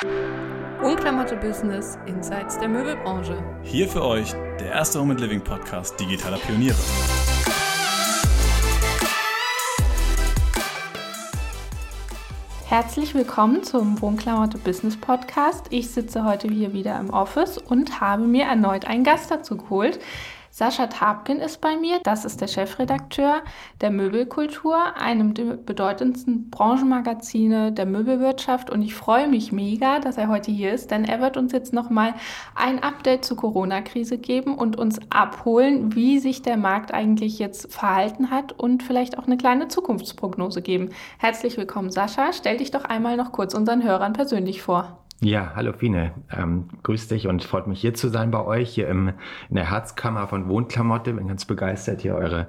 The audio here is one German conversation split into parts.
Unklamotte Business Insights der Möbelbranche. Hier für euch der erste Home and Living Podcast digitaler Pioniere. Herzlich willkommen zum Wohnklamotte Business Podcast. Ich sitze heute hier wieder im Office und habe mir erneut einen Gast dazu geholt. Sascha Tapkin ist bei mir. Das ist der Chefredakteur der Möbelkultur, einem der bedeutendsten Branchenmagazine der Möbelwirtschaft. Und ich freue mich mega, dass er heute hier ist, denn er wird uns jetzt nochmal ein Update zur Corona-Krise geben und uns abholen, wie sich der Markt eigentlich jetzt verhalten hat und vielleicht auch eine kleine Zukunftsprognose geben. Herzlich willkommen, Sascha. Stell dich doch einmal noch kurz unseren Hörern persönlich vor. Ja, hallo Fine. Ähm, grüß dich und freut mich hier zu sein bei euch, hier im, in der Herzkammer von Wohnklamotte. Bin ganz begeistert, hier eure,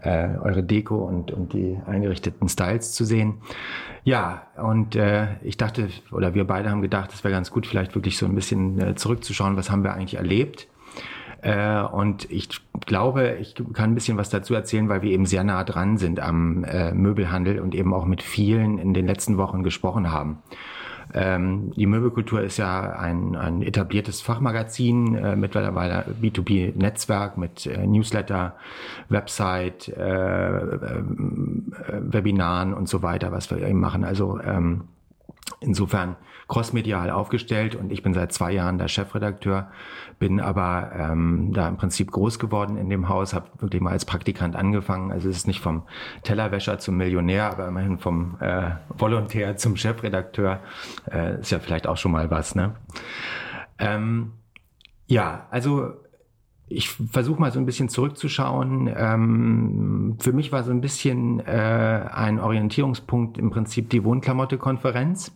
äh, eure Deko und, und die eingerichteten Styles zu sehen. Ja, und äh, ich dachte, oder wir beide haben gedacht, es wäre ganz gut, vielleicht wirklich so ein bisschen äh, zurückzuschauen, was haben wir eigentlich erlebt. Äh, und ich glaube, ich kann ein bisschen was dazu erzählen, weil wir eben sehr nah dran sind am äh, Möbelhandel und eben auch mit vielen in den letzten Wochen gesprochen haben. Ähm, die Möbelkultur ist ja ein, ein etabliertes Fachmagazin, äh, mittlerweile B2B-Netzwerk mit äh, Newsletter, Website, äh, äh, Webinaren und so weiter, was wir eben machen. Also ähm, insofern crossmedial aufgestellt und ich bin seit zwei Jahren der Chefredakteur, bin aber ähm, da im Prinzip groß geworden in dem Haus, habe wirklich mal als Praktikant angefangen. Also es ist nicht vom Tellerwäscher zum Millionär, aber immerhin vom äh, Volontär zum Chefredakteur. Äh, ist ja vielleicht auch schon mal was, ne? Ähm, ja, also ich versuche mal so ein bisschen zurückzuschauen. Ähm, für mich war so ein bisschen äh, ein Orientierungspunkt im Prinzip die Wohnklamotte-Konferenz.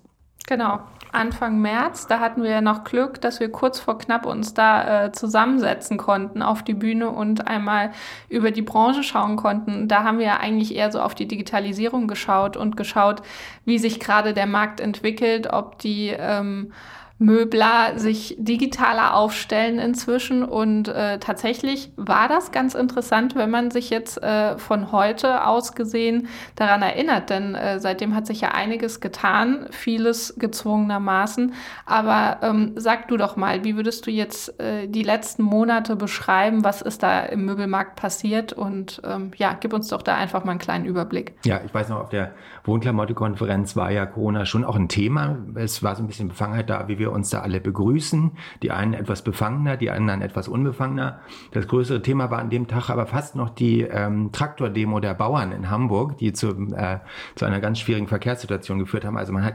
Genau, Anfang März. Da hatten wir ja noch Glück, dass wir kurz vor knapp uns da äh, zusammensetzen konnten auf die Bühne und einmal über die Branche schauen konnten. Da haben wir ja eigentlich eher so auf die Digitalisierung geschaut und geschaut, wie sich gerade der Markt entwickelt, ob die ähm, Möbler sich digitaler aufstellen inzwischen. Und äh, tatsächlich war das ganz interessant, wenn man sich jetzt äh, von heute aus gesehen daran erinnert. Denn äh, seitdem hat sich ja einiges getan, vieles gezwungenermaßen. Aber ähm, sag du doch mal, wie würdest du jetzt äh, die letzten Monate beschreiben? Was ist da im Möbelmarkt passiert? Und ähm, ja, gib uns doch da einfach mal einen kleinen Überblick. Ja, ich weiß noch, auf der Wohnklamotte-Konferenz war ja Corona schon auch ein Thema. Es war so ein bisschen Befangenheit da, wie wir wir uns da alle begrüßen. Die einen etwas befangener, die anderen etwas unbefangener. Das größere Thema war an dem Tag aber fast noch die ähm, Traktordemo der Bauern in Hamburg, die zu, äh, zu einer ganz schwierigen Verkehrssituation geführt haben. Also man hat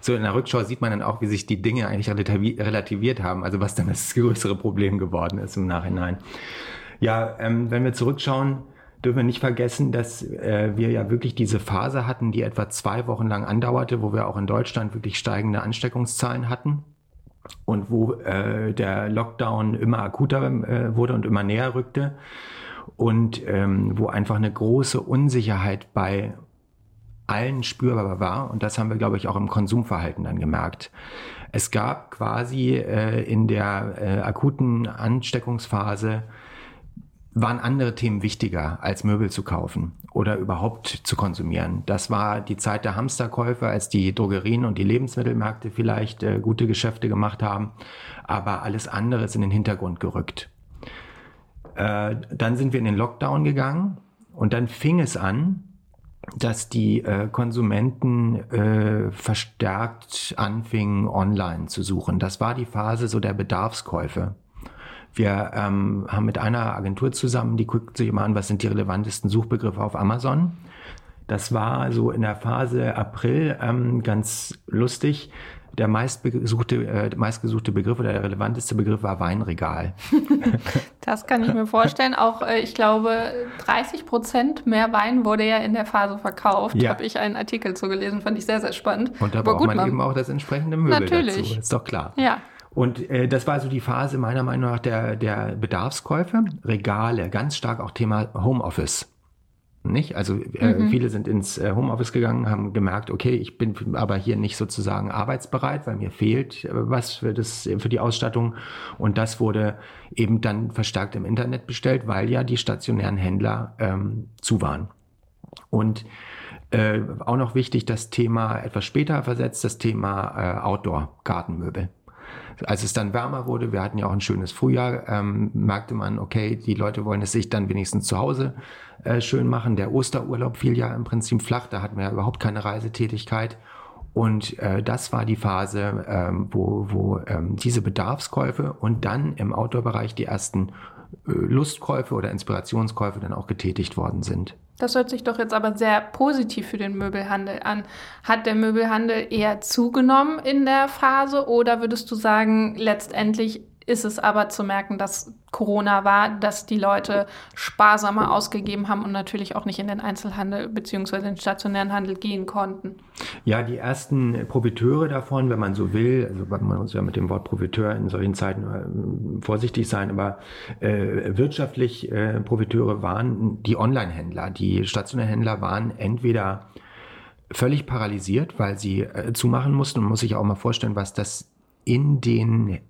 so in der Rückschau sieht man dann auch, wie sich die Dinge eigentlich relativiert haben, also was dann das größere Problem geworden ist im Nachhinein. Ja, ähm, wenn wir zurückschauen, dürfen wir nicht vergessen, dass äh, wir ja wirklich diese Phase hatten, die etwa zwei Wochen lang andauerte, wo wir auch in Deutschland wirklich steigende Ansteckungszahlen hatten und wo äh, der Lockdown immer akuter äh, wurde und immer näher rückte und ähm, wo einfach eine große Unsicherheit bei allen spürbar war und das haben wir, glaube ich, auch im Konsumverhalten dann gemerkt. Es gab quasi äh, in der äh, akuten Ansteckungsphase waren andere Themen wichtiger, als Möbel zu kaufen oder überhaupt zu konsumieren. Das war die Zeit der Hamsterkäufe, als die Drogerien und die Lebensmittelmärkte vielleicht äh, gute Geschäfte gemacht haben, aber alles andere ist in den Hintergrund gerückt. Äh, dann sind wir in den Lockdown gegangen und dann fing es an, dass die äh, Konsumenten äh, verstärkt anfingen, online zu suchen. Das war die Phase so der Bedarfskäufe. Wir ähm, haben mit einer Agentur zusammen, die guckt sich immer an, was sind die relevantesten Suchbegriffe auf Amazon. Das war so in der Phase April ähm, ganz lustig. Der meistbesuchte, äh, meistgesuchte Begriff oder der relevanteste Begriff war Weinregal. das kann ich mir vorstellen. Auch, äh, ich glaube, 30 Prozent mehr Wein wurde ja in der Phase verkauft. Ja. Habe ich einen Artikel zu gelesen, fand ich sehr, sehr spannend. Und da braucht man eben auch das entsprechende Möbel Natürlich. dazu. Ist doch klar. Ja. Und äh, das war so die Phase meiner Meinung nach der, der Bedarfskäufe. Regale, ganz stark auch Thema Homeoffice. Nicht? Also äh, mhm. viele sind ins äh, Homeoffice gegangen, haben gemerkt, okay, ich bin aber hier nicht sozusagen arbeitsbereit, weil mir fehlt äh, was für, das, für die Ausstattung. Und das wurde eben dann verstärkt im Internet bestellt, weil ja die stationären Händler ähm, zu waren. Und Äh, auch noch wichtig, das Thema etwas später versetzt, das Thema äh, Outdoor-Gartenmöbel. Als es dann wärmer wurde, wir hatten ja auch ein schönes Frühjahr, ähm, merkte man, okay, die Leute wollen es sich dann wenigstens zu Hause äh, schön machen. Der Osterurlaub fiel ja im Prinzip flach, da hatten wir ja überhaupt keine Reisetätigkeit. Und äh, das war die Phase, ähm, wo, wo ähm, diese Bedarfskäufe und dann im Outdoor-Bereich die ersten äh, Lustkäufe oder Inspirationskäufe dann auch getätigt worden sind. Das hört sich doch jetzt aber sehr positiv für den Möbelhandel an. Hat der Möbelhandel eher zugenommen in der Phase oder würdest du sagen, letztendlich ist es aber zu merken, dass Corona war, dass die Leute sparsamer ausgegeben haben und natürlich auch nicht in den Einzelhandel bzw. den stationären Handel gehen konnten. Ja, die ersten Profiteure davon, wenn man so will, also man muss ja mit dem Wort Profiteur in solchen Zeiten äh, vorsichtig sein, aber äh, wirtschaftlich äh, Profiteure waren die Online-Händler. Die stationären Händler waren entweder völlig paralysiert, weil sie äh, zumachen mussten. Man muss sich auch mal vorstellen, was das in den äh,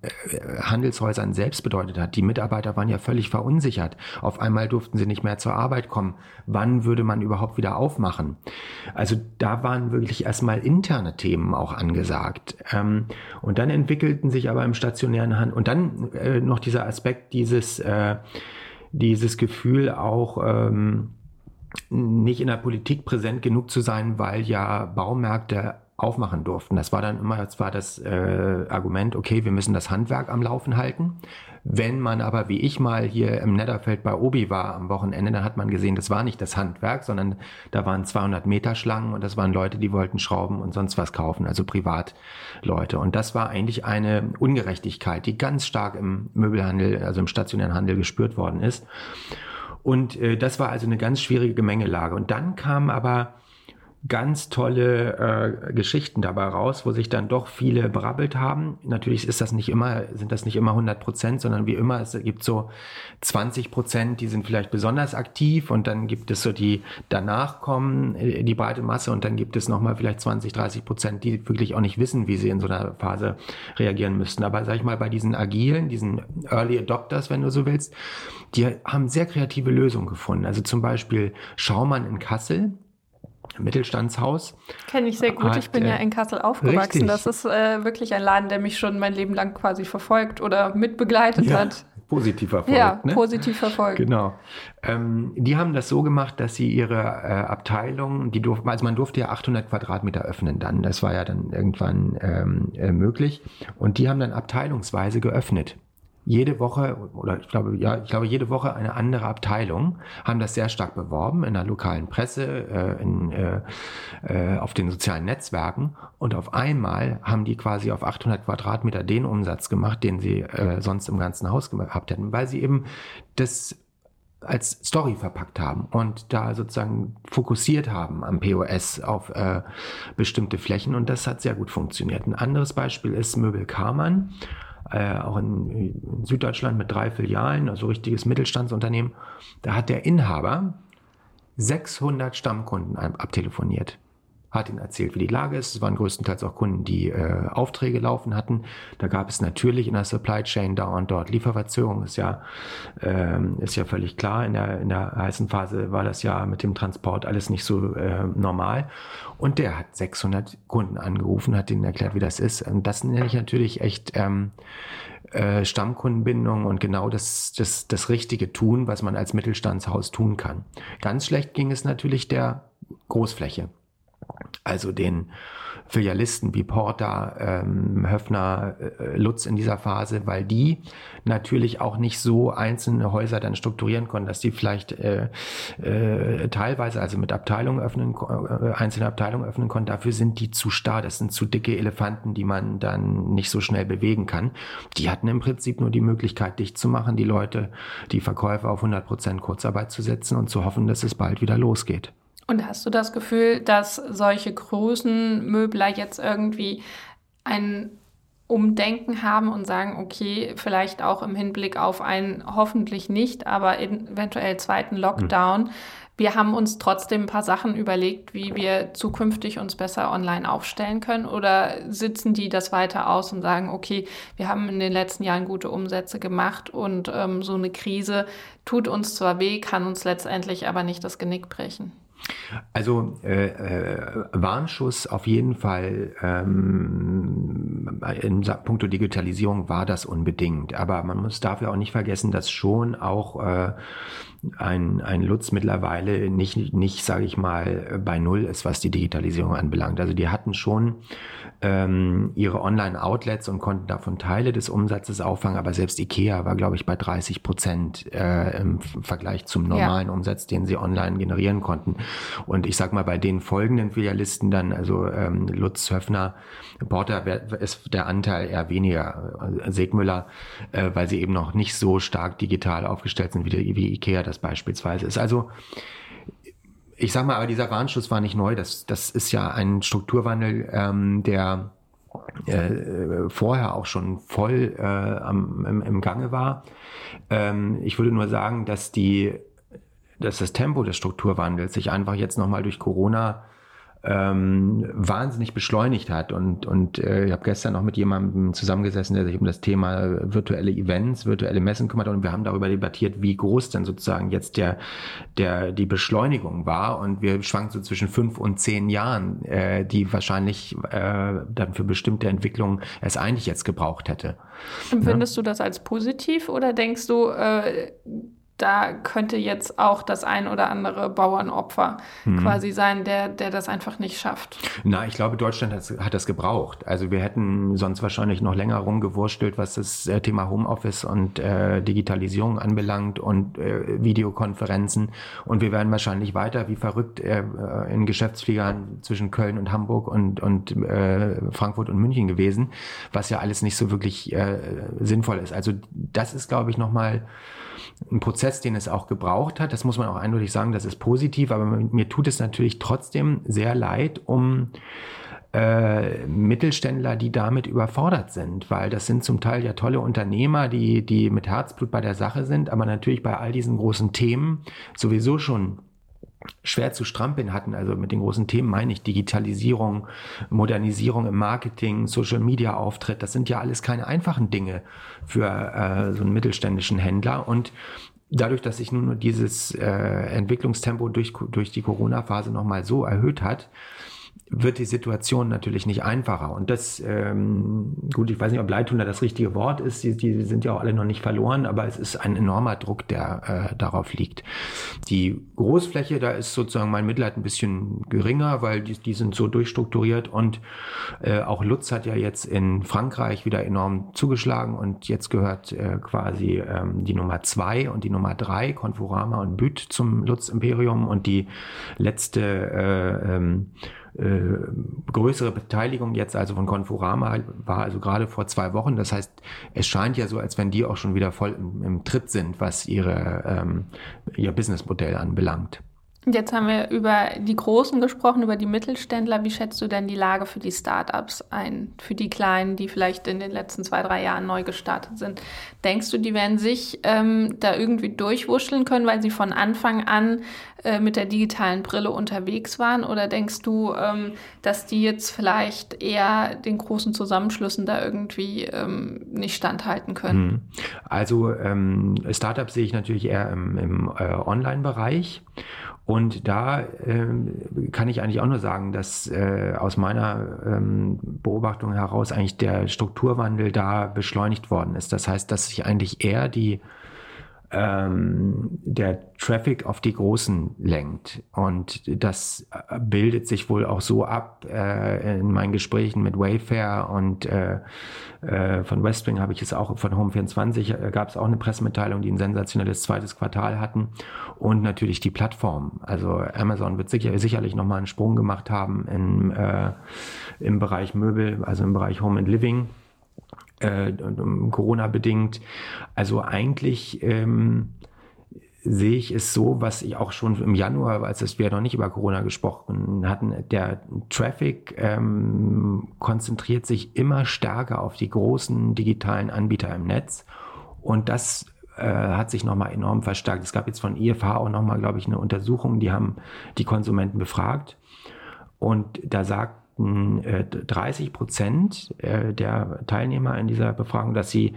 Handelshäusern selbst bedeutet hat. Die Mitarbeiter waren ja völlig verunsichert. Auf einmal durften sie nicht mehr zur Arbeit kommen. Wann würde man überhaupt wieder aufmachen? Also da waren wirklich erstmal interne Themen auch angesagt. Ähm, und dann entwickelten sich aber im stationären Handel und dann äh, noch dieser Aspekt, dieses, äh, dieses Gefühl auch, ähm, nicht in der Politik präsent genug zu sein, weil ja Baumärkte aufmachen durften. Das war dann immer zwar das äh, Argument, okay, wir müssen das Handwerk am Laufen halten. Wenn man aber, wie ich mal hier im Netterfeld bei Obi war am Wochenende, dann hat man gesehen, das war nicht das Handwerk, sondern da waren 200 Meter Schlangen und das waren Leute, die wollten Schrauben und sonst was kaufen, also Privatleute. Und das war eigentlich eine Ungerechtigkeit, die ganz stark im Möbelhandel, also im stationären Handel gespürt worden ist. Und äh, das war also eine ganz schwierige Gemengelage. Und dann kam aber ganz tolle äh, Geschichten dabei raus, wo sich dann doch viele berabbelt haben. Natürlich ist das nicht immer, sind das nicht immer 100 Prozent, sondern wie immer, es gibt so 20 Prozent, die sind vielleicht besonders aktiv und dann gibt es so die danach kommen, äh, die breite Masse und dann gibt es nochmal vielleicht 20, 30 Prozent, die wirklich auch nicht wissen, wie sie in so einer Phase reagieren müssten. Aber sag ich mal, bei diesen agilen, diesen Early Adopters, wenn du so willst, die haben sehr kreative Lösungen gefunden. Also zum Beispiel Schaumann in Kassel, Mittelstandshaus. Kenne ich sehr gut. Hat, ich bin ja äh, in Kassel aufgewachsen. Richtig. Das ist äh, wirklich ein Laden, der mich schon mein Leben lang quasi verfolgt oder mitbegleitet ja. hat. Positiv verfolgt. Ja, ne? positiv verfolgt. Genau. Ähm, die haben das so gemacht, dass sie ihre äh, Abteilung, die durften, also man durfte ja 800 Quadratmeter öffnen dann. Das war ja dann irgendwann ähm, äh, möglich. Und die haben dann abteilungsweise geöffnet jede Woche oder ich glaube ja ich glaube jede Woche eine andere Abteilung haben das sehr stark beworben in der lokalen Presse äh, in, äh, äh, auf den sozialen Netzwerken. Und auf einmal haben die quasi auf 800 Quadratmeter den Umsatz gemacht den sie äh, sonst im ganzen Haus gehabt hätten weil sie eben das als Story verpackt haben und da sozusagen fokussiert haben am POS auf äh, bestimmte Flächen. Und das hat sehr gut funktioniert. Ein anderes Beispiel ist Möbel Karmann äh, auch in, in, Süddeutschland mit drei Filialen, also richtiges Mittelstandsunternehmen. Da hat der Inhaber 600 Stammkunden abtelefoniert hat ihnen erzählt, wie die Lage ist. Es waren größtenteils auch Kunden, die äh, Aufträge laufen hatten. Da gab es natürlich in der Supply Chain da und dort Lieferverzögerungen. Ist ja, ähm, ist ja völlig klar. In der, in der heißen Phase war das ja mit dem Transport alles nicht so äh, normal. Und der hat 600 Kunden angerufen, hat ihnen erklärt, wie das ist. Und das nenne ich natürlich echt ähm, äh, Stammkundenbindung und genau das, das, das richtige Tun, was man als Mittelstandshaus tun kann. Ganz schlecht ging es natürlich der Großfläche also den Filialisten wie Porter, ähm, Höfner, äh, Lutz in dieser Phase, weil die natürlich auch nicht so einzelne Häuser dann strukturieren konnten, dass die vielleicht äh, äh, teilweise also mit Abteilungen öffnen, äh, einzelne Abteilungen öffnen konnten. Dafür sind die zu starr. Das sind zu dicke Elefanten, die man dann nicht so schnell bewegen kann. Die hatten im Prinzip nur die Möglichkeit, dicht zu machen, die Leute, die Verkäufer auf 100 Prozent Kurzarbeit zu setzen und zu hoffen, dass es bald wieder losgeht. Und hast du das Gefühl, dass solche großen Möbler jetzt irgendwie ein Umdenken haben und sagen, okay, vielleicht auch im Hinblick auf einen hoffentlich nicht, aber eventuell zweiten Lockdown. Mhm. Wir haben uns trotzdem ein paar Sachen überlegt, wie wir zukünftig uns besser online aufstellen können oder sitzen die das weiter aus und sagen, okay, wir haben in den letzten Jahren gute Umsätze gemacht und ähm, so eine Krise tut uns zwar weh, kann uns letztendlich aber nicht das Genick brechen. Also äh, äh, Warnschuss auf jeden Fall ähm, in puncto Digitalisierung war das unbedingt. Aber man muss dafür auch nicht vergessen, dass schon auch äh, ein, ein Lutz mittlerweile nicht, nicht sage ich mal, bei Null ist, was die Digitalisierung anbelangt. Also die hatten schon ähm, ihre Online-Outlets und konnten davon Teile des Umsatzes auffangen, aber selbst Ikea war, glaube ich, bei 30 Prozent äh, im Vergleich zum normalen ja. Umsatz, den sie online generieren konnten. Und ich sag mal, bei den folgenden Filialisten dann, also ähm, Lutz, Höfner, Porter ist der Anteil eher weniger, äh, Segmüller, äh, weil sie eben noch nicht so stark digital aufgestellt sind, wie, wie Ikea das beispielsweise ist. Also ich sag mal, aber dieser Warnschuss war nicht neu. Das, das ist ja ein Strukturwandel, ähm, der äh, vorher auch schon voll äh, am, im, im Gange war. Ähm, ich würde nur sagen, dass die, dass das Tempo des Strukturwandels sich einfach jetzt nochmal durch Corona ähm, wahnsinnig beschleunigt hat. Und, und äh, ich habe gestern noch mit jemandem zusammengesessen, der sich um das Thema virtuelle Events, virtuelle Messen kümmert und wir haben darüber debattiert, wie groß denn sozusagen jetzt der, der, die Beschleunigung war. Und wir schwanken so zwischen fünf und zehn Jahren, äh, die wahrscheinlich äh, dann für bestimmte Entwicklungen es eigentlich jetzt gebraucht hätte. Empfindest ja? du das als positiv oder denkst du, äh, da könnte jetzt auch das ein oder andere Bauernopfer mhm. quasi sein, der, der das einfach nicht schafft. Na, ich glaube, Deutschland hat, hat das gebraucht. Also wir hätten sonst wahrscheinlich noch länger rumgewurstelt, was das äh, Thema Homeoffice und äh, Digitalisierung anbelangt und äh, Videokonferenzen. Und wir wären wahrscheinlich weiter wie verrückt äh, in Geschäftsfliegern zwischen Köln und Hamburg und, und äh, Frankfurt und München gewesen, was ja alles nicht so wirklich äh, sinnvoll ist. Also das ist, glaube ich, nochmal ein Prozess, den es auch gebraucht hat. Das muss man auch eindeutig sagen, das ist positiv, aber mir tut es natürlich trotzdem sehr leid um äh, Mittelständler, die damit überfordert sind, weil das sind zum Teil ja tolle Unternehmer, die, die mit Herzblut bei der Sache sind, aber natürlich bei all diesen großen Themen sowieso schon schwer zu strampeln hatten. Also mit den großen Themen meine ich Digitalisierung, Modernisierung im Marketing, Social Media Auftritt. Das sind ja alles keine einfachen Dinge für äh, so einen mittelständischen Händler. Und dadurch, dass sich nun dieses äh, Entwicklungstempo durch, durch die Corona-Phase nochmal so erhöht hat, wird die Situation natürlich nicht einfacher. Und das, ähm, gut, ich weiß nicht, ob Leidtuner das richtige Wort ist, die, die sind ja auch alle noch nicht verloren, aber es ist ein enormer Druck, der äh, darauf liegt. Die Großfläche, da ist sozusagen mein Mitleid ein bisschen geringer, weil die, die sind so durchstrukturiert und äh, auch Lutz hat ja jetzt in Frankreich wieder enorm zugeschlagen und jetzt gehört äh, quasi ähm, die Nummer zwei und die Nummer drei, Conforama und Büt zum Lutz Imperium und die letzte äh, ähm, äh, größere Beteiligung jetzt also von Conforama war also gerade vor zwei Wochen. Das heißt, es scheint ja so, als wenn die auch schon wieder voll im, im Tritt sind, was ihre, ähm, ihr Businessmodell anbelangt. Jetzt haben wir über die Großen gesprochen, über die Mittelständler. Wie schätzt du denn die Lage für die Startups ein, für die Kleinen, die vielleicht in den letzten zwei, drei Jahren neu gestartet sind? Denkst du, die werden sich ähm, da irgendwie durchwuscheln können, weil sie von Anfang an äh, mit der digitalen Brille unterwegs waren? Oder denkst du, ähm, dass die jetzt vielleicht eher den großen Zusammenschlüssen da irgendwie ähm, nicht standhalten können? Hm. Also ähm, Startups sehe ich natürlich eher im, im äh, Online-Bereich. Und da ähm, kann ich eigentlich auch nur sagen, dass äh, aus meiner ähm, Beobachtung heraus eigentlich der Strukturwandel da beschleunigt worden ist. Das heißt, dass sich eigentlich eher die ähm, der Traffic auf die Großen lenkt. Und das äh, bildet sich wohl auch so ab äh, in meinen Gesprächen mit Wayfair und äh, äh, von Westwing habe ich es auch, von Home24 äh, gab es auch eine Pressemitteilung, die ein sensationelles zweites Quartal hatten und natürlich die Plattform. Also Amazon wird sicher, sicherlich nochmal einen Sprung gemacht haben im, äh, im Bereich Möbel, also im Bereich Home and Living äh, Corona bedingt. Also eigentlich ähm, sehe ich es so, was ich auch schon im Januar, als wir noch nicht über Corona gesprochen hatten, der Traffic ähm, konzentriert sich immer stärker auf die großen digitalen Anbieter im Netz und das äh, hat sich nochmal enorm verstärkt. Es gab jetzt von IFH auch nochmal, glaube ich, eine Untersuchung, die haben die Konsumenten befragt und da sagt sagten 30 äh, Prozent äh, der Teilnehmer in dieser Befragung, dass sie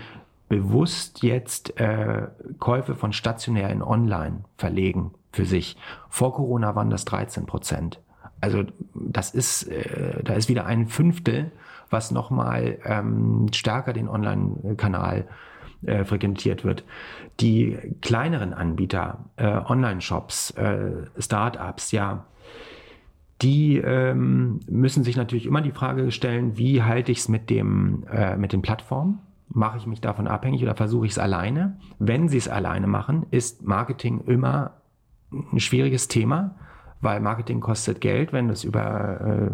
bewusst jetzt äh, Käufe von stationär in online verlegen. für sich. Vor Corona waren das 13 Prozent. Also das ist, da ist wieder ein Fünftel, was nochmal ähm, stärker den Online-Kanal frequentiert wird. Die kleineren Anbieter, Online-Shops, Start-ups, ja, die ähm, müssen sich natürlich immer die Frage stellen, wie halte ich es mit, äh, mit den Plattformen? Mache ich mich davon abhängig oder versuche ich es alleine? Wenn sie es alleine machen, ist Marketing immer ein schwieriges Thema, weil Marketing kostet Geld, wenn du es über äh,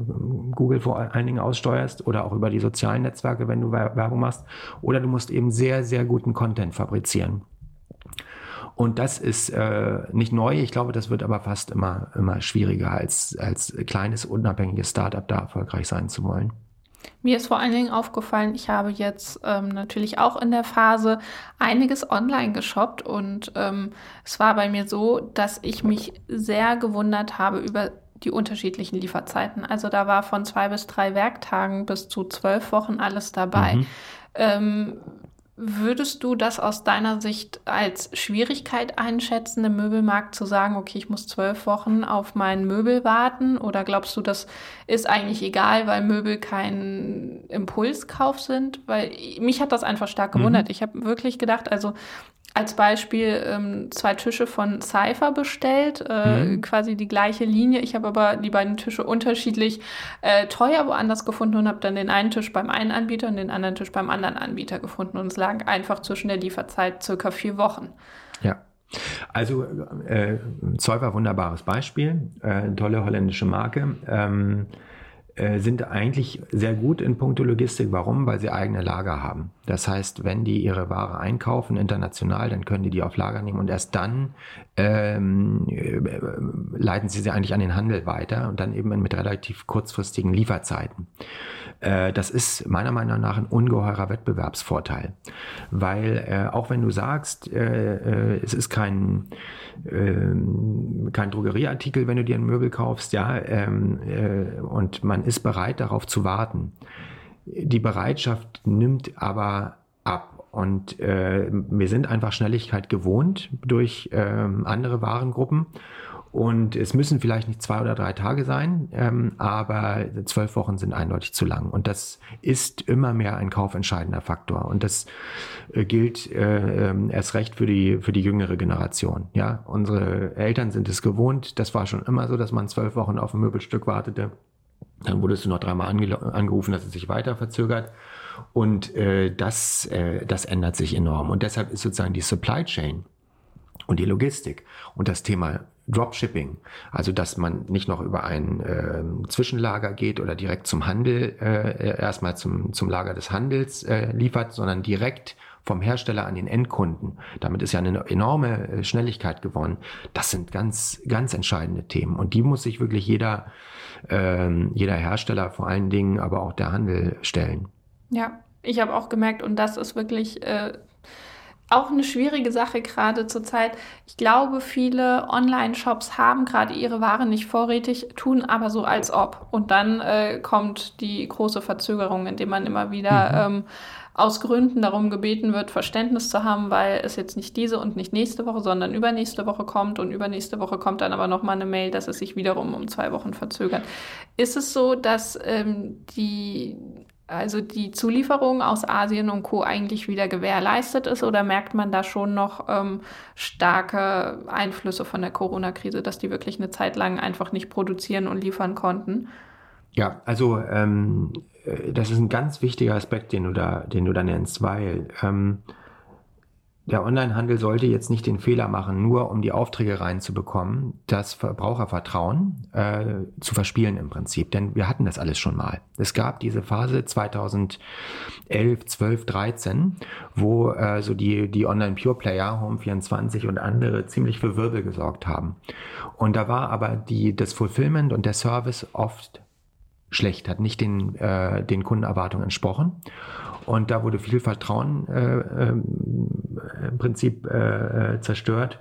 Google vor allen Dingen aussteuerst oder auch über die sozialen Netzwerke, wenn du Werbung machst. Oder du musst eben sehr, sehr guten Content fabrizieren. Und das ist äh, nicht neu. Ich glaube, das wird aber fast immer, immer schwieriger, als, als kleines, unabhängiges Startup da erfolgreich sein zu wollen. Mir ist vor allen Dingen aufgefallen, ich habe jetzt ähm, natürlich auch in der Phase einiges online geshoppt und ähm, es war bei mir so, dass ich mich sehr gewundert habe über die unterschiedlichen Lieferzeiten. Also da war von zwei bis drei Werktagen bis zu zwölf Wochen alles dabei. Mhm. Ähm, Würdest du das aus deiner Sicht als Schwierigkeit einschätzen, im Möbelmarkt zu sagen, okay, ich muss zwölf Wochen auf mein Möbel warten? Oder glaubst du, das ist eigentlich egal, weil Möbel kein Impulskauf sind? Weil mich hat das einfach stark gewundert. Mhm. Ich habe wirklich gedacht, also als Beispiel ähm, zwei Tische von Cypher bestellt, äh, mhm. quasi die gleiche Linie. Ich habe aber die beiden Tische unterschiedlich äh, teuer woanders gefunden und habe dann den einen Tisch beim einen Anbieter und den anderen Tisch beim anderen Anbieter gefunden. Und es lag einfach zwischen der Lieferzeit circa vier Wochen. Ja. Also äh, Cypher, wunderbares Beispiel, äh, tolle holländische Marke. Ähm, äh, sind eigentlich sehr gut in puncto Logistik. Warum? Weil sie eigene Lager haben. Das heißt, wenn die ihre Ware einkaufen international, dann können die die auf Lager nehmen und erst dann ähm, äh, leiten sie sie eigentlich an den Handel weiter und dann eben mit relativ kurzfristigen Lieferzeiten. Äh, das ist meiner Meinung nach ein ungeheurer Wettbewerbsvorteil, weil äh, auch wenn du sagst, äh, äh, es ist kein ähm, kein Drogerieartikel, wenn du dir ein Möbel kaufst, ja, ähm, und man ist bereit darauf zu warten. Die Bereitschaft nimmt aber ab. Und äh, wir sind einfach Schnelligkeit gewohnt durch äh, andere Warengruppen. Und es müssen vielleicht nicht zwei oder drei Tage sein, ähm, aber zwölf Wochen sind eindeutig zu lang. Und das ist immer mehr ein kaufentscheidender Faktor. Und das äh, gilt äh, äh, erst recht für die, für die jüngere Generation. Ja, unsere Eltern sind es gewohnt. Das war schon immer so, dass man zwölf Wochen auf ein Möbelstück wartete. Dann wurdest du noch dreimal ange angerufen, dass es sich weiter verzögert. Und äh, das, äh, das ändert sich enorm. Und deshalb ist sozusagen die Supply Chain und die Logistik und das Thema Dropshipping, also dass man nicht noch über ein äh, Zwischenlager geht oder direkt zum Handel, äh, erstmal zum, zum Lager des Handels äh, liefert, sondern direkt vom Hersteller an den Endkunden. Damit ist ja eine enorme äh, Schnelligkeit gewonnen. Das sind ganz, ganz entscheidende Themen und die muss sich wirklich jeder, äh, jeder Hersteller vor allen Dingen, aber auch der Handel stellen. Ja, ich habe auch gemerkt und das ist wirklich äh, auch eine schwierige Sache gerade zur Zeit. Ich glaube, viele Online-Shops haben gerade ihre Ware nicht vorrätig, tun aber so als ob. Und dann äh, kommt die große Verzögerung, indem man immer wieder mhm. ähm, aus Gründen darum gebeten wird, Verständnis zu haben, weil es jetzt nicht diese und nicht nächste Woche, sondern übernächste Woche kommt und übernächste Woche kommt dann aber nochmal eine Mail, dass es sich wiederum um zwei Wochen verzögert. Ist es so, dass ähm, die also die Zulieferung aus Asien und Co. eigentlich wieder gewährleistet ist oder merkt man da schon noch ähm, starke Einflüsse von der Corona-Krise, dass die wirklich eine Zeit lang einfach nicht produzieren und liefern konnten? Ja, also ähm, äh, das ist ein ganz wichtiger Aspekt, den du da, den du da nennst, weil ähm, der Onlinehandel sollte jetzt nicht den Fehler machen, nur um die Aufträge reinzubekommen, das Verbrauchervertrauen äh, zu verspielen im Prinzip. Denn wir hatten das alles schon mal. Es gab diese Phase 2011, 12, 13, wo äh, so die, die Online-Pure-Player, Home24 und andere ziemlich für Wirbel gesorgt haben. Und da war aber die, das Fulfillment und der Service oft schlecht, hat nicht den, äh, den Kundenerwartungen entsprochen. Und da wurde viel Vertrauen äh, äh, im Prinzip äh, äh, zerstört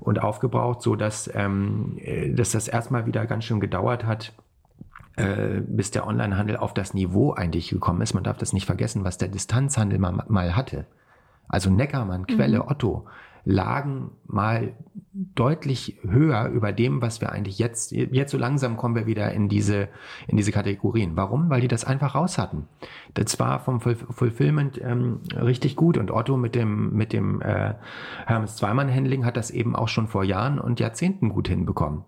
und aufgebraucht, so dass, ähm, äh, dass das erstmal wieder ganz schön gedauert hat, äh, bis der Onlinehandel auf das Niveau eigentlich gekommen ist. Man darf das nicht vergessen, was der Distanzhandel mal, mal hatte. also Neckermann, Quelle, mhm. Otto, lagen mal deutlich höher über dem, was wir eigentlich jetzt, jetzt so langsam kommen wir wieder in diese, in diese Kategorien. Warum? Weil die das einfach raus hatten. Das war vom Fulfillment ähm, richtig gut und Otto mit dem, mit dem äh, Hermes Zweimann Handling hat das eben auch schon vor Jahren und Jahrzehnten gut hinbekommen.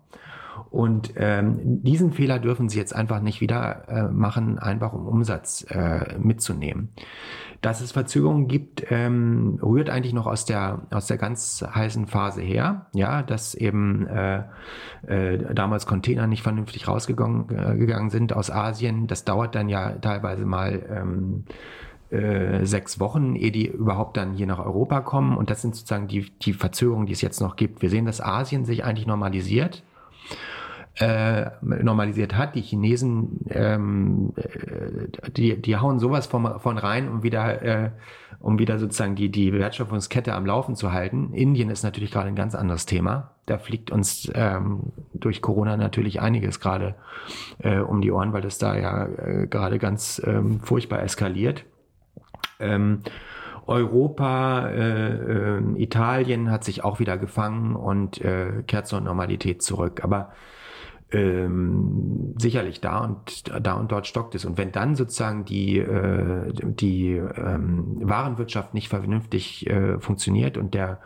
Und ähm, diesen Fehler dürfen Sie jetzt einfach nicht wieder äh, machen, einfach um Umsatz äh, mitzunehmen. Dass es Verzögerungen gibt, ähm, rührt eigentlich noch aus der aus der ganz heißen Phase her, ja, dass eben äh, äh, damals Container nicht vernünftig rausgegangen äh, gegangen sind aus Asien. Das dauert dann ja teilweise mal ähm, äh, sechs Wochen, ehe die überhaupt dann hier nach Europa kommen. Und das sind sozusagen die, die Verzögerungen, die es jetzt noch gibt. Wir sehen, dass Asien sich eigentlich normalisiert äh, normalisiert hat. Die Chinesen, ähm, äh, die, die hauen sowas von, von rein, um wieder, äh, um wieder sozusagen die, die Wertschöpfungskette am Laufen zu halten. Indien ist natürlich gerade ein ganz anderes Thema. Da fliegt uns ähm, durch Corona natürlich einiges gerade äh, um die Ohren, weil das da ja äh, gerade ganz ähm, furchtbar eskaliert. Ähm, Europa, äh, äh, Italien hat sich auch wieder gefangen und äh, kehrt zur Normalität zurück. Aber ähm, sicherlich da und da und dort stockt es. Und wenn dann sozusagen die, äh, die ähm, Warenwirtschaft nicht vernünftig äh, funktioniert und der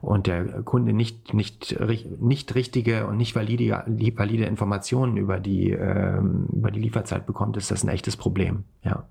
und der Kunde nicht nicht nicht richtige und nicht valide valide Informationen über die ähm, über die Lieferzeit bekommt, ist das ein echtes Problem. Ja.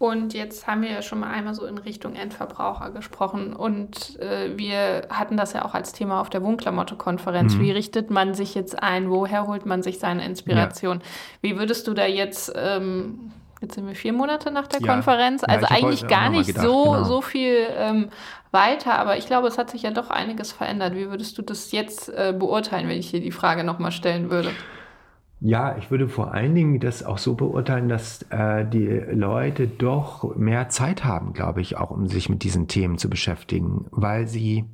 Und jetzt haben wir ja schon mal einmal so in Richtung Endverbraucher gesprochen. Und äh, wir hatten das ja auch als Thema auf der Wohnklamotte-Konferenz. Mhm. Wie richtet man sich jetzt ein? Woher holt man sich seine Inspiration? Ja. Wie würdest du da jetzt, ähm, jetzt sind wir vier Monate nach der ja. Konferenz, also ja, eigentlich gar nicht gedacht, so, genau. so viel ähm, weiter, aber ich glaube, es hat sich ja doch einiges verändert. Wie würdest du das jetzt äh, beurteilen, wenn ich hier die Frage nochmal stellen würde? Ja, ich würde vor allen Dingen das auch so beurteilen, dass äh, die Leute doch mehr Zeit haben, glaube ich, auch um sich mit diesen Themen zu beschäftigen, weil sie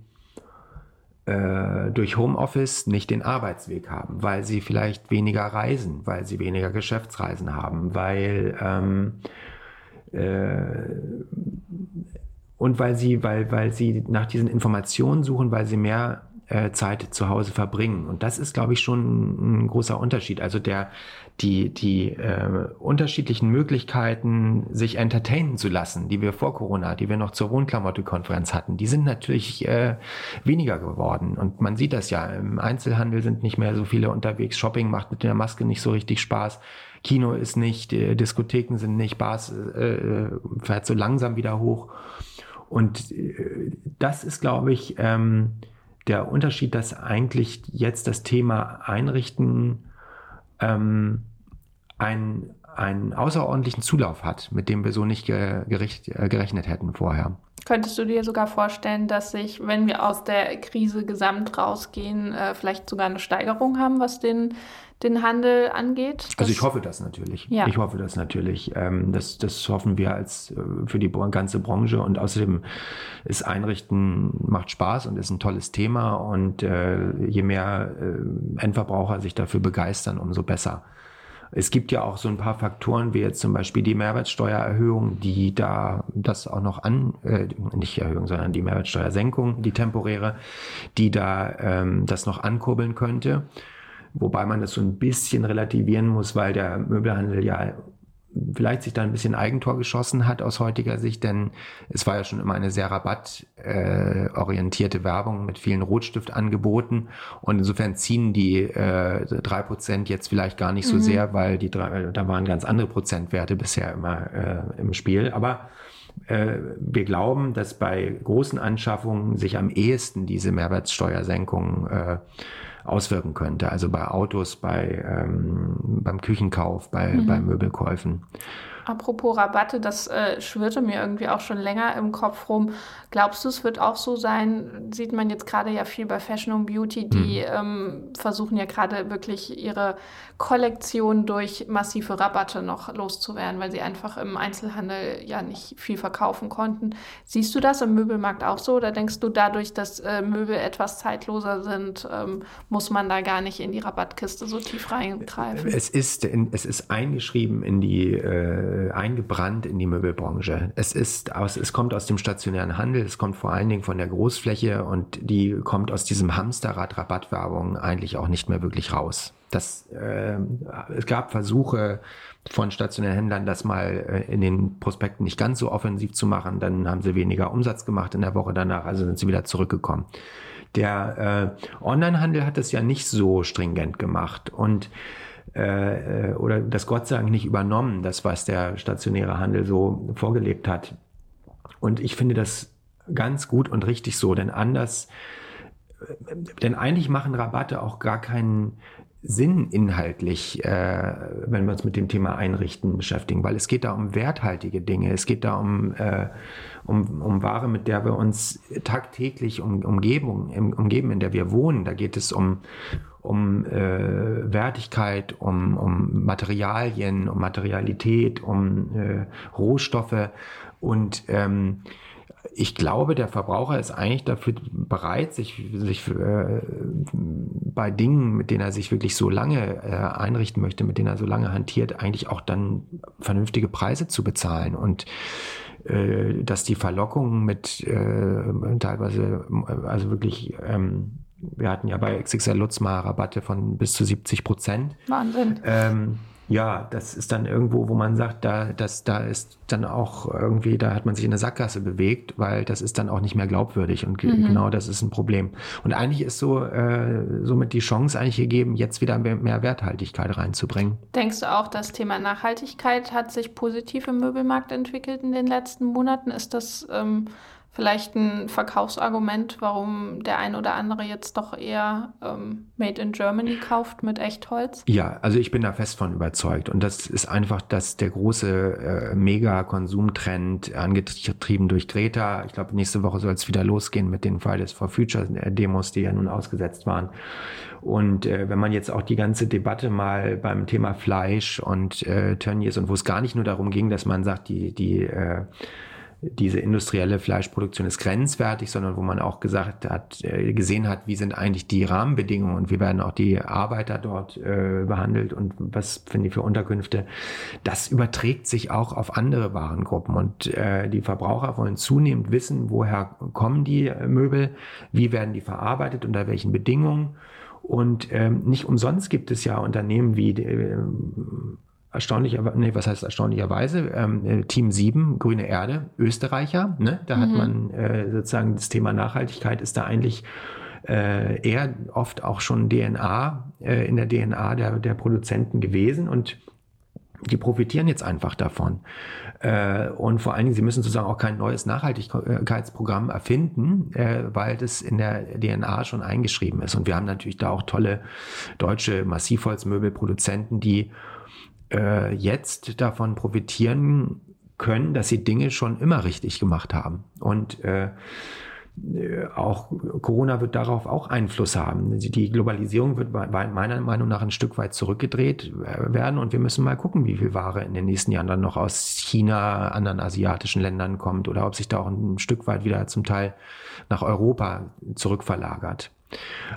äh, durch Homeoffice nicht den Arbeitsweg haben, weil sie vielleicht weniger reisen, weil sie weniger Geschäftsreisen haben, weil ähm, äh, und weil sie, weil, weil sie nach diesen Informationen suchen, weil sie mehr äh, Zeit zu Hause verbringen. Und das ist, glaube ich, schon ein großer Unterschied. Also der, die, die äh, unterschiedlichen Möglichkeiten, sich entertainen zu lassen, die wir vor Corona, die wir noch zur Wohnklamotte-Konferenz hatten, die sind natürlich äh, weniger geworden. Und man sieht das ja, im Einzelhandel sind nicht mehr so viele unterwegs, Shopping macht mit der Maske nicht so richtig Spaß. Kino ist nicht, äh, Diskotheken sind nicht, Bars äh, fährt so langsam wieder hoch. Und äh, das ist, glaube ich, ähm, der Unterschied, dass eigentlich jetzt das Thema Einrichten ähm, ein, einen außerordentlichen Zulauf hat, mit dem wir so nicht gericht, äh, gerechnet hätten vorher. Könntest du dir sogar vorstellen, dass sich, wenn wir aus der Krise gesamt rausgehen, äh, vielleicht sogar eine Steigerung haben, was den den Handel angeht? Also ich hoffe das natürlich. Ja. Ich hoffe das natürlich. Ähm, das, das hoffen wir als äh, für die ganze Branche und außerdem ist Einrichten macht Spaß und ist ein tolles Thema und äh, je mehr äh, Endverbraucher sich dafür begeistern, umso besser. Es gibt ja auch so ein paar Faktoren, wie jetzt zum Beispiel die Mehrwertsteuererhöhung, die da das auch noch an, äh, nicht Erhöhung, sondern die Mehrwertsteuersenkung, die temporäre, die da ähm, das noch ankurbeln könnte. Wobei man das so ein bisschen relativieren muss, weil der Möbelhandel ja vielleicht sich da ein bisschen Eigentor geschossen hat aus heutiger Sicht, denn es war ja schon immer eine sehr rabattorientierte äh, Werbung mit vielen Rotstiftangeboten und insofern ziehen die äh, drei äh, Prozent jetzt vielleicht gar nicht so mhm. sehr, weil die drei, da waren ganz andere Prozentwerte bisher immer äh, im Spiel, aber äh, wir glauben, dass bei großen Anschaffungen sich am ehesten diese Mehrwertsteuersenkung äh, auswirken könnte. Also bei Autos, bei, ähm, beim Küchenkauf, bei, mhm. bei Möbelkäufen. Apropos Rabatte, das äh, schwirrte mir irgendwie auch schon länger im Kopf rum. Glaubst du, es wird auch so sein, sieht man jetzt gerade ja viel bei Fashion und Beauty, die mhm. ähm, versuchen ja gerade wirklich ihre Kollektion durch massive Rabatte noch loszuwerden, weil sie einfach im Einzelhandel ja nicht viel verkaufen konnten. Siehst du das im Möbelmarkt auch so oder denkst du dadurch, dass äh, Möbel etwas zeitloser sind, ähm, muss man da gar nicht in die Rabattkiste so tief reingreifen? Es ist, in, es ist eingeschrieben in die äh, äh, eingebrannt in die Möbelbranche. Es ist aus, es kommt aus dem stationären Handel, es kommt vor allen Dingen von der Großfläche und die kommt aus diesem Hamsterrad-Rabattwerbung eigentlich auch nicht mehr wirklich raus. Das, äh, es gab Versuche von stationären Händlern, das mal äh, in den Prospekten nicht ganz so offensiv zu machen. Dann haben sie weniger Umsatz gemacht in der Woche danach, also sind sie wieder zurückgekommen. Der äh, Onlinehandel hat es ja nicht so stringent gemacht und äh, oder das Gott Dank nicht übernommen, das was der stationäre Handel so vorgelebt hat. Und ich finde das ganz gut und richtig so, denn anders, äh, denn eigentlich machen Rabatte auch gar keinen Sinn inhaltlich, äh, wenn wir uns mit dem Thema Einrichten beschäftigen, weil es geht da um werthaltige Dinge, es geht da um, äh, um, um Ware, mit der wir uns tagtäglich um, Umgebung, im, umgeben, in der wir wohnen. Da geht es um, um äh, Wertigkeit, um, um Materialien, um Materialität, um äh, Rohstoffe und ähm, ich glaube, der Verbraucher ist eigentlich dafür bereit, sich, sich äh, bei Dingen, mit denen er sich wirklich so lange äh, einrichten möchte, mit denen er so lange hantiert, eigentlich auch dann vernünftige Preise zu bezahlen. Und äh, dass die Verlockung mit äh, teilweise, also wirklich ähm, wir hatten ja bei XXL Lutz mal Rabatte von bis zu 70 Prozent. Wahnsinn. Ähm, ja, das ist dann irgendwo, wo man sagt, da, das, da ist dann auch irgendwie, da hat man sich in der Sackgasse bewegt, weil das ist dann auch nicht mehr glaubwürdig und mhm. genau das ist ein Problem. Und eigentlich ist so äh, somit die Chance eigentlich gegeben, jetzt wieder mehr, Werthaltigkeit reinzubringen. Denkst du auch, das Thema Nachhaltigkeit hat sich positiv im Möbelmarkt entwickelt in den letzten Monaten? Ist das ähm, vielleicht ein Verkaufsargument, warum der ein oder andere jetzt doch eher ähm, Made in Germany kauft mit Echtholz? Ja, also ich bin da fest von überzeugt. Und das ist einfach, dass der große äh, Mega-Konsumtrend, angetrieben durch Greta, ich glaube, nächste Woche soll es wieder losgehen mit den Fridays for Future äh, die ja nun ausgesetzt waren. Und äh, wenn man jetzt auch die ganze Debatte mal beim Thema Fleisch und äh, Tönnies und wo es gar nicht nur darum ging, dass man sagt, die, die äh, diese industrielle Fleischproduktion ist grenzwertig, sondern wo man auch gesagt hat, äh, gesehen hat, wie sind eigentlich die Rahmenbedingungen und wie werden auch die Arbeiter dort äh, behandelt und was finden die für Unterkünfte. Das überträgt sich auch auf andere Warengruppen und äh, die Verbraucher wollen zunehmend wissen, woher kommen die Möbel, wie werden die verarbeitet, unter welchen Bedingungen. Und ähm, nicht umsonst gibt es ja Unternehmen wie äh, erstaunlicherweise, nee, was heißt erstaunlicherweise, ähm, äh, Team 7, Grüne Erde, Österreicher, ne? da mhm. hat man äh, sozusagen das Thema Nachhaltigkeit ist da eigentlich äh, eher oft auch schon DNA, äh, in der DNA der, der Produzenten gewesen und die profitieren jetzt einfach davon. Äh, und vor allen Dingen, sie müssen sozusagen auch kein neues Nachhaltigkeitsprogramm erfinden, äh, weil das in der DNA schon eingeschrieben ist. Und wir haben natürlich da auch tolle deutsche Massivholzmöbelproduzenten, die äh, jetzt davon profitieren können, dass sie Dinge schon immer richtig gemacht haben. Und äh, auch Corona wird darauf auch Einfluss haben. Die Globalisierung wird meiner Meinung nach ein Stück weit zurückgedreht äh, werden und wir müssen mal gucken, wie viel Ware in den nächsten Jahren dann noch aus China, anderen asiatischen Ländern kommt oder ob sich da auch ein Stück weit wieder zum Teil nach Europa zurückverlagert.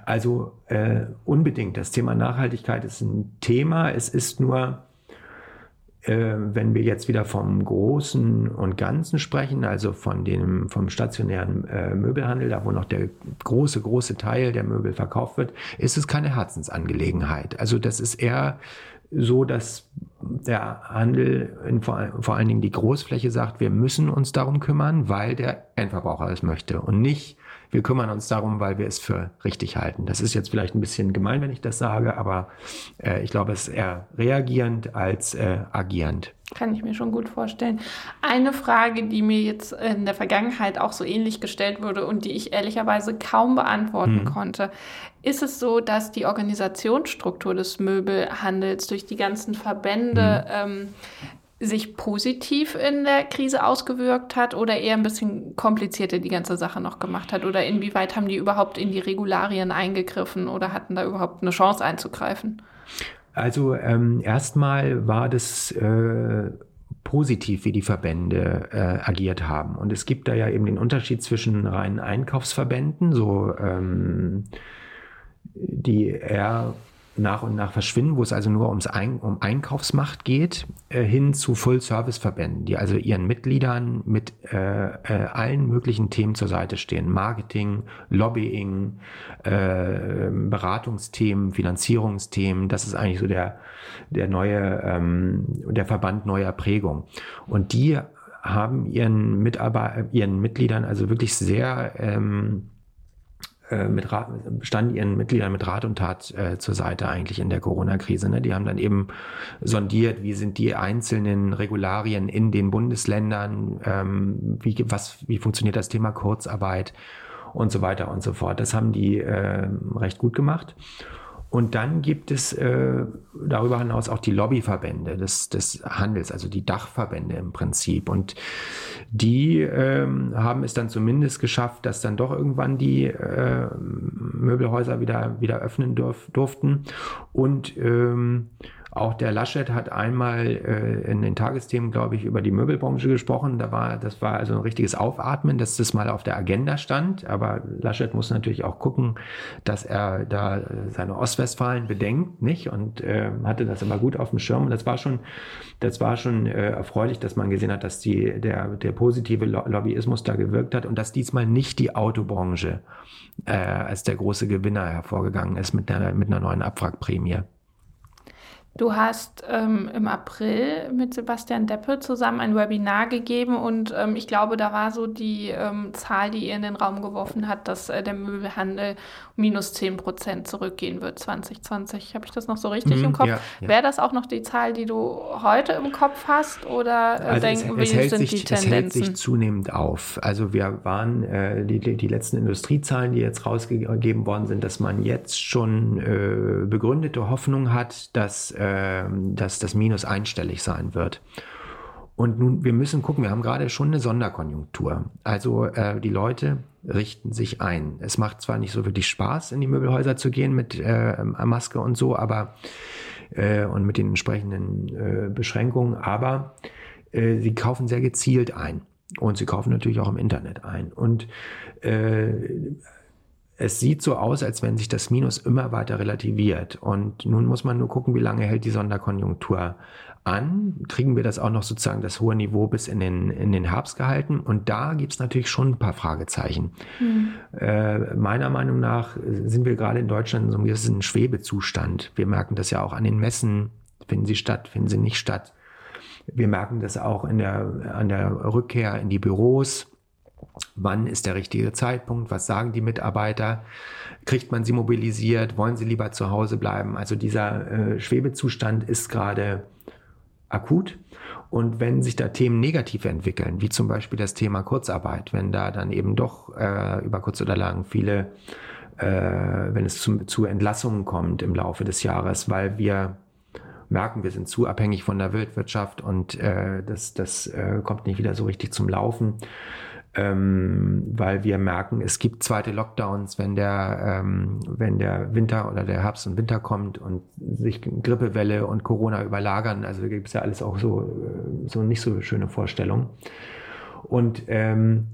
Also äh, unbedingt, das Thema Nachhaltigkeit ist ein Thema. Es ist nur äh, wenn wir jetzt wieder vom Großen und Ganzen sprechen, also von dem, vom stationären äh, Möbelhandel, da wo noch der große, große Teil der Möbel verkauft wird, ist es keine Herzensangelegenheit. Also das ist eher so, dass der Handel, in, vor, vor allen Dingen die Großfläche sagt, wir müssen uns darum kümmern, weil der Endverbraucher es möchte und nicht, wir kümmern uns darum, weil wir es für richtig halten. Das ist jetzt vielleicht ein bisschen gemein, wenn ich das sage, aber äh, ich glaube, es ist eher reagierend als äh, agierend. Kann ich mir schon gut vorstellen. Eine Frage, die mir jetzt in der Vergangenheit auch so ähnlich gestellt wurde und die ich ehrlicherweise kaum beantworten hm. konnte. Ist es so, dass die Organisationsstruktur des Möbelhandels durch die ganzen Verbände hm. ähm, sich positiv in der Krise ausgewirkt hat oder eher ein bisschen komplizierter die ganze Sache noch gemacht hat? Oder inwieweit haben die überhaupt in die Regularien eingegriffen oder hatten da überhaupt eine Chance einzugreifen? Also ähm, erstmal war das äh, positiv, wie die Verbände äh, agiert haben. Und es gibt da ja eben den Unterschied zwischen reinen Einkaufsverbänden, so ähm, die eher nach und nach verschwinden, wo es also nur ums Ein um Einkaufsmacht geht, äh, hin zu Full-Service-Verbänden, die also ihren Mitgliedern mit äh, äh, allen möglichen Themen zur Seite stehen. Marketing, Lobbying, äh, Beratungsthemen, Finanzierungsthemen. Das ist eigentlich so der, der neue, ähm, der Verband neuer Prägung. Und die haben ihren, Mitarbeiter, ihren Mitgliedern also wirklich sehr ähm, äh, mit Rat, standen ihren Mitgliedern mit Rat und Tat äh, zur Seite eigentlich in der Corona-Krise. Ne? Die haben dann eben sondiert, wie sind die einzelnen Regularien in den Bundesländern, ähm, wie, was, wie funktioniert das Thema Kurzarbeit und so weiter und so fort. Das haben die äh, recht gut gemacht. Und dann gibt es äh, darüber hinaus auch die Lobbyverbände des, des Handels, also die Dachverbände im Prinzip. Und die ähm, haben es dann zumindest geschafft, dass dann doch irgendwann die äh, Möbelhäuser wieder, wieder öffnen durf, durften. Und ähm, auch der Laschet hat einmal äh, in den Tagesthemen, glaube ich, über die Möbelbranche gesprochen. Da war, das war also ein richtiges Aufatmen, dass das mal auf der Agenda stand. Aber Laschet muss natürlich auch gucken, dass er da seine Ostwestfalen bedenkt, nicht? Und äh, hatte das immer gut auf dem Schirm. Und das war schon, das war schon äh, erfreulich, dass man gesehen hat, dass die, der, der positive Lobbyismus da gewirkt hat und dass diesmal nicht die Autobranche äh, als der große Gewinner hervorgegangen ist mit einer, mit einer neuen Abwrackprämie. Du hast ähm, im April mit Sebastian Deppe zusammen ein Webinar gegeben und ähm, ich glaube, da war so die ähm, Zahl, die ihr in den Raum geworfen hat, dass äh, der Möbelhandel minus 10 Prozent zurückgehen wird 2020. Habe ich das noch so richtig mhm, im Kopf? Ja, ja. Wäre das auch noch die Zahl, die du heute im Kopf hast oder äh, also denken wir, sind sich, die Tendenzen? Es hält sich zunehmend auf. Also wir waren, äh, die, die letzten Industriezahlen, die jetzt rausgegeben worden sind, dass man jetzt schon äh, begründete Hoffnung hat, dass äh, ähm, dass das Minus einstellig sein wird. Und nun, wir müssen gucken, wir haben gerade schon eine Sonderkonjunktur. Also äh, die Leute richten sich ein. Es macht zwar nicht so wirklich Spaß, in die Möbelhäuser zu gehen mit äh, Maske und so, aber äh, und mit den entsprechenden äh, Beschränkungen, aber äh, sie kaufen sehr gezielt ein. Und sie kaufen natürlich auch im Internet ein. Und äh, es sieht so aus, als wenn sich das Minus immer weiter relativiert. Und nun muss man nur gucken, wie lange hält die Sonderkonjunktur an. Kriegen wir das auch noch sozusagen das hohe Niveau bis in den, in den Herbst gehalten? Und da gibt es natürlich schon ein paar Fragezeichen. Mhm. Äh, meiner Meinung nach sind wir gerade in Deutschland in so einem gewissen Schwebezustand. Wir merken das ja auch an den Messen. Finden sie statt, finden sie nicht statt. Wir merken das auch in der, an der Rückkehr in die Büros Wann ist der richtige Zeitpunkt? Was sagen die Mitarbeiter? Kriegt man sie mobilisiert? Wollen sie lieber zu Hause bleiben? Also dieser äh, Schwebezustand ist gerade akut. Und wenn sich da Themen negativ entwickeln, wie zum Beispiel das Thema Kurzarbeit, wenn da dann eben doch äh, über kurz oder lang viele, äh, wenn es zu, zu Entlassungen kommt im Laufe des Jahres, weil wir merken, wir sind zu abhängig von der Weltwirtschaft und äh, das, das äh, kommt nicht wieder so richtig zum Laufen ähm, weil wir merken, es gibt zweite Lockdowns, wenn der, ähm, wenn der Winter oder der Herbst und Winter kommt und sich Grippewelle und Corona überlagern. Also gibt es ja alles auch so, äh, so nicht so schöne Vorstellungen. Und ähm,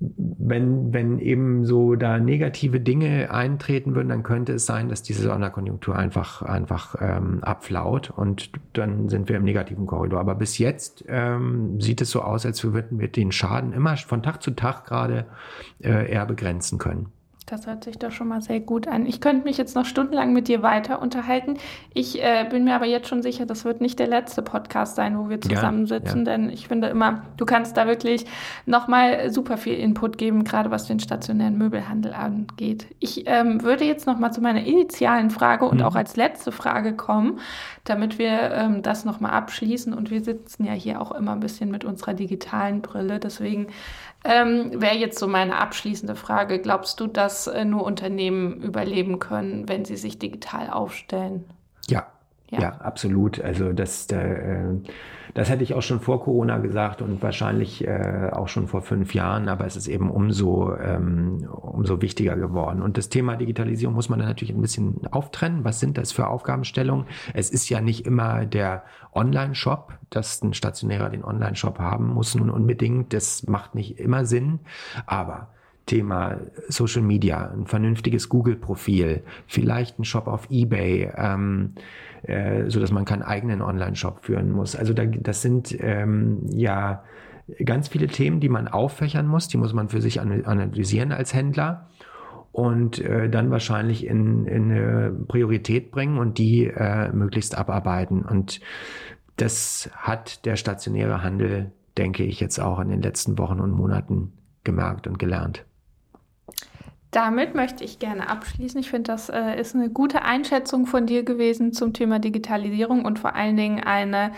wenn, wenn eben so da negative Dinge eintreten würden, dann könnte es sein, dass diese Sonderkonjunktur einfach, einfach ähm, abflaut und dann sind wir im negativen Korridor. Aber bis jetzt ähm, sieht es so aus, als würden wir den Schaden immer von Tag zu Tag gerade äh, eher begrenzen können. Das hört sich doch schon mal sehr gut an. Ich könnte mich jetzt noch stundenlang mit dir weiter unterhalten. Ich äh, bin mir aber jetzt schon sicher, das wird nicht der letzte Podcast sein, wo wir zusammensitzen, ja, ja. denn ich finde immer, du kannst da wirklich nochmal super viel Input geben, gerade was den stationären Möbelhandel angeht. Ich ähm, würde jetzt nochmal zu meiner initialen Frage und mhm. auch als letzte Frage kommen, damit wir ähm, das nochmal abschließen. Und wir sitzen ja hier auch immer ein bisschen mit unserer digitalen Brille. Deswegen ähm, Wäre jetzt so meine abschließende Frage. Glaubst du, dass äh, nur Unternehmen überleben können, wenn sie sich digital aufstellen? Ja, ja, ja absolut. Also das, äh, das hätte ich auch schon vor Corona gesagt und wahrscheinlich äh, auch schon vor fünf Jahren, aber es ist eben umso, ähm, umso wichtiger geworden. Und das Thema Digitalisierung muss man dann natürlich ein bisschen auftrennen. Was sind das für Aufgabenstellungen? Es ist ja nicht immer der Online-Shop, dass ein Stationärer den Online-Shop haben muss nun unbedingt. Das macht nicht immer Sinn, aber Thema Social Media, ein vernünftiges Google-Profil, vielleicht ein Shop auf eBay, ähm, äh, so dass man keinen eigenen Online-Shop führen muss. Also da, das sind ähm, ja ganz viele Themen, die man auffächern muss, die muss man für sich analysieren als Händler und äh, dann wahrscheinlich in, in eine Priorität bringen und die äh, möglichst abarbeiten. Und das hat der stationäre Handel, denke ich, jetzt auch in den letzten Wochen und Monaten gemerkt und gelernt. Damit möchte ich gerne abschließen. Ich finde, das äh, ist eine gute Einschätzung von dir gewesen zum Thema Digitalisierung und vor allen Dingen eine,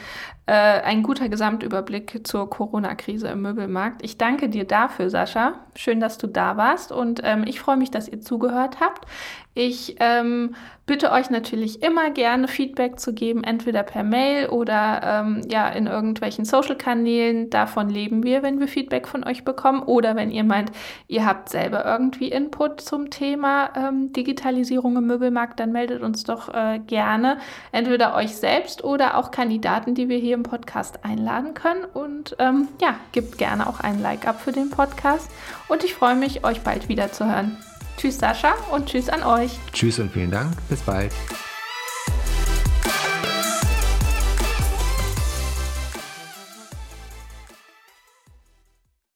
äh, ein guter Gesamtüberblick zur Corona-Krise im Möbelmarkt. Ich danke dir dafür, Sascha. Schön, dass du da warst und ähm, ich freue mich, dass ihr zugehört habt. Ich ähm, bitte euch natürlich immer gerne Feedback zu geben, entweder per Mail oder ähm, ja in irgendwelchen Social-Kanälen. Davon leben wir, wenn wir Feedback von euch bekommen. Oder wenn ihr meint, ihr habt selber irgendwie Input zum Thema ähm, Digitalisierung im Möbelmarkt, dann meldet uns doch äh, gerne entweder euch selbst oder auch Kandidaten, die wir hier im Podcast einladen können. Und ähm, ja, gebt gerne auch ein Like ab für den Podcast. Und ich freue mich, euch bald wieder zu hören. Tschüss Sascha und tschüss an euch. Tschüss und vielen Dank. Bis bald.